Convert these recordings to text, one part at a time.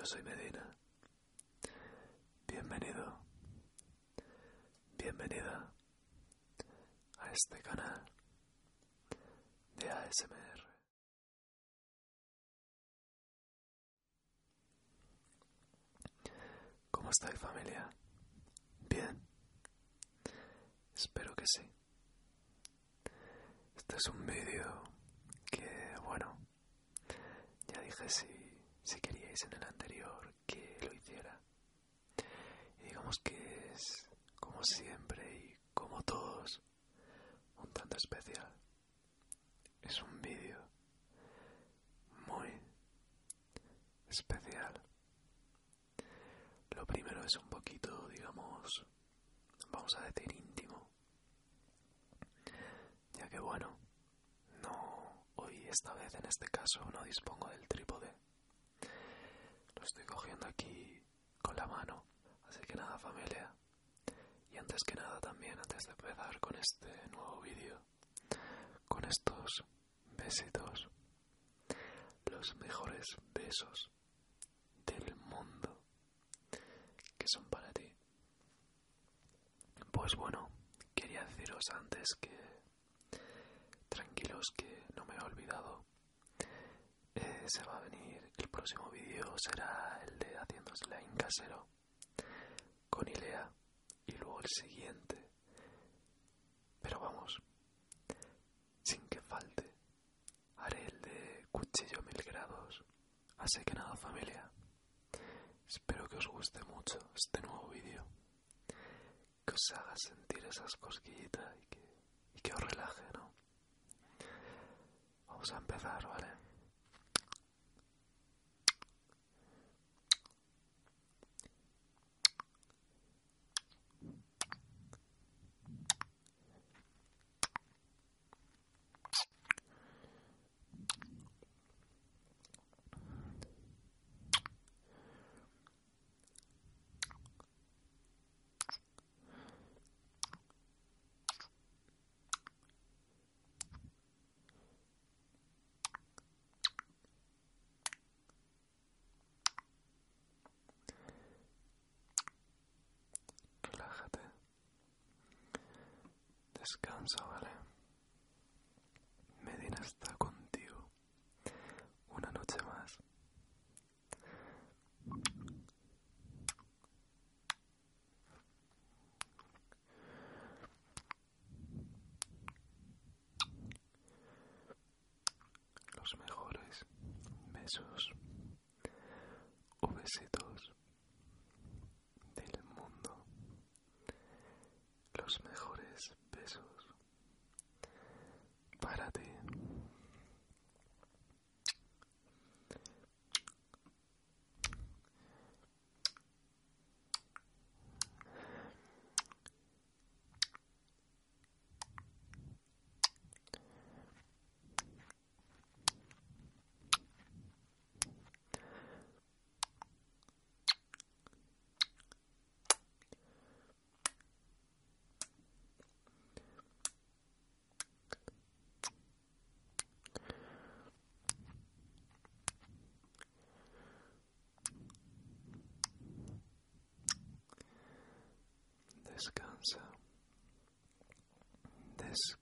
Yo soy Medina. Bienvenido, bienvenida a este canal de ASMR. ¿Cómo estáis familia? Bien. Espero que sí. Este es un vídeo que, bueno, ya dije si, si en el anterior que lo hiciera. Y digamos que es, como siempre y como todos, un tanto especial. Es un vídeo muy especial. Lo primero es un poquito, digamos, vamos a decir íntimo. Ya que bueno, no, hoy esta vez en este caso no dispongo del trípode. Lo estoy cogiendo aquí con la mano. Así que nada familia. Y antes que nada también, antes de empezar con este nuevo vídeo, con estos besitos, los mejores besos del mundo que son para ti. Pues bueno, quería deciros antes que tranquilos que no me he olvidado. Eh, se va a venir próximo vídeo será el de haciendo slime casero con Ilea y luego el siguiente. Pero vamos, sin que falte, haré el de cuchillo mil grados. Así que nada familia, espero que os guste mucho este nuevo vídeo, que os haga sentir esas cosquillitas y que, y que os relaje, ¿no? Vamos a empezar, ¿vale? Descansa, ¿vale? Medina está Descansa. Descansa.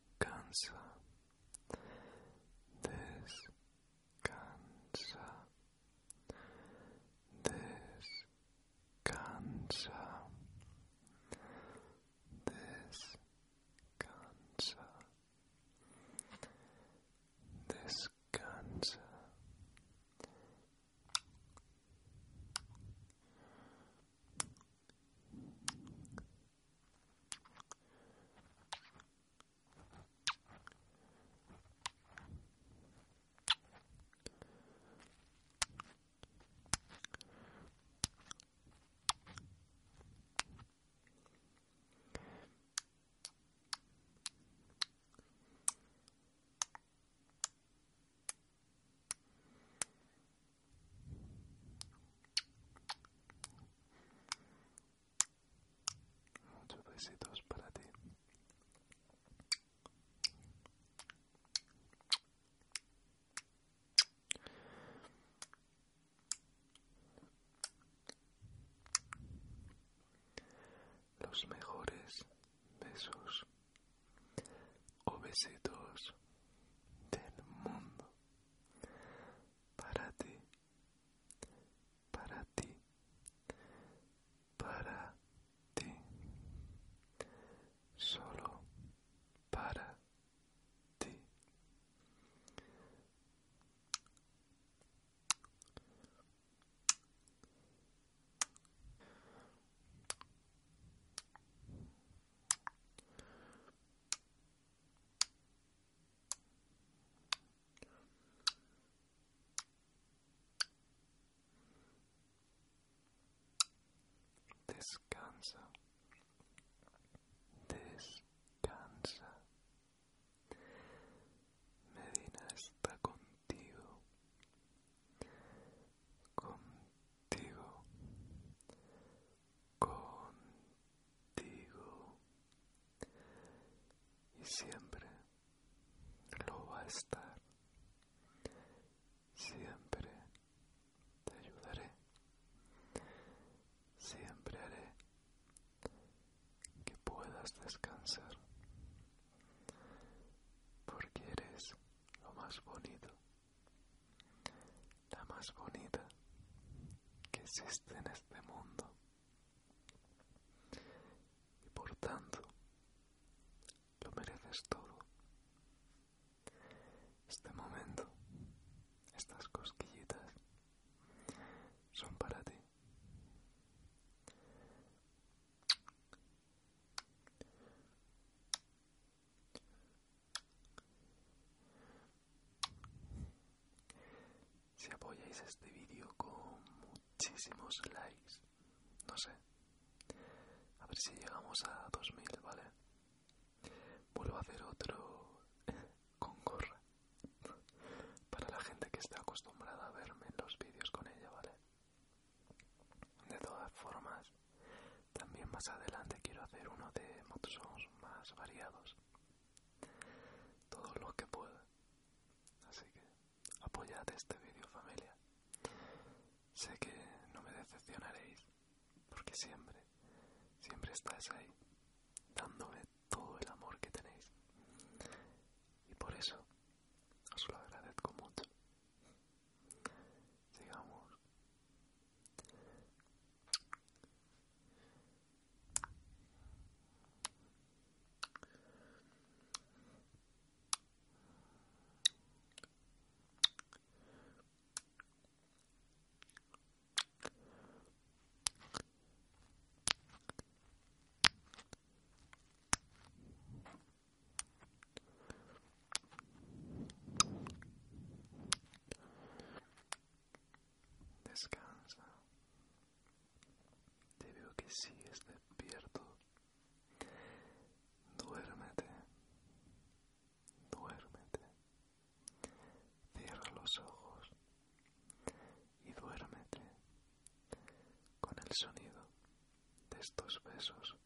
Los mejores besos. O besitos del mundo para ti, para ti, para ti, solo para ti. Descansa. Descansa. Medina está contigo. Contigo. Contigo. Y siempre lo va a estar. Siempre te ayudaré. Siempre haré que puedas descansar. Porque eres lo más bonito. La más bonita que existe en este mundo. Y por tanto, lo mereces todo. Este momento, estas cosquillitas, son para ti. Si apoyáis este vídeo con muchísimos likes, no sé, a ver si llegamos a 2000, ¿vale? Vuelvo a hacer otro con gorra para la gente que está acostumbrada a verme en los vídeos con ella, ¿vale? De todas formas, también más adelante quiero hacer uno de modsons más variados. Todos los que pueda. Así que apoyad este vídeo familia. Sé que no me decepcionaréis, porque siempre, siempre estáis ahí, dándome todo el amor que tenéis. Y por eso os lo agradezco mucho. Sigamos. Descansa. Te veo que sigues despierto. Duérmete. Duérmete. Cierra los ojos y duérmete con el sonido de estos besos.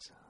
Descansa. Descansa.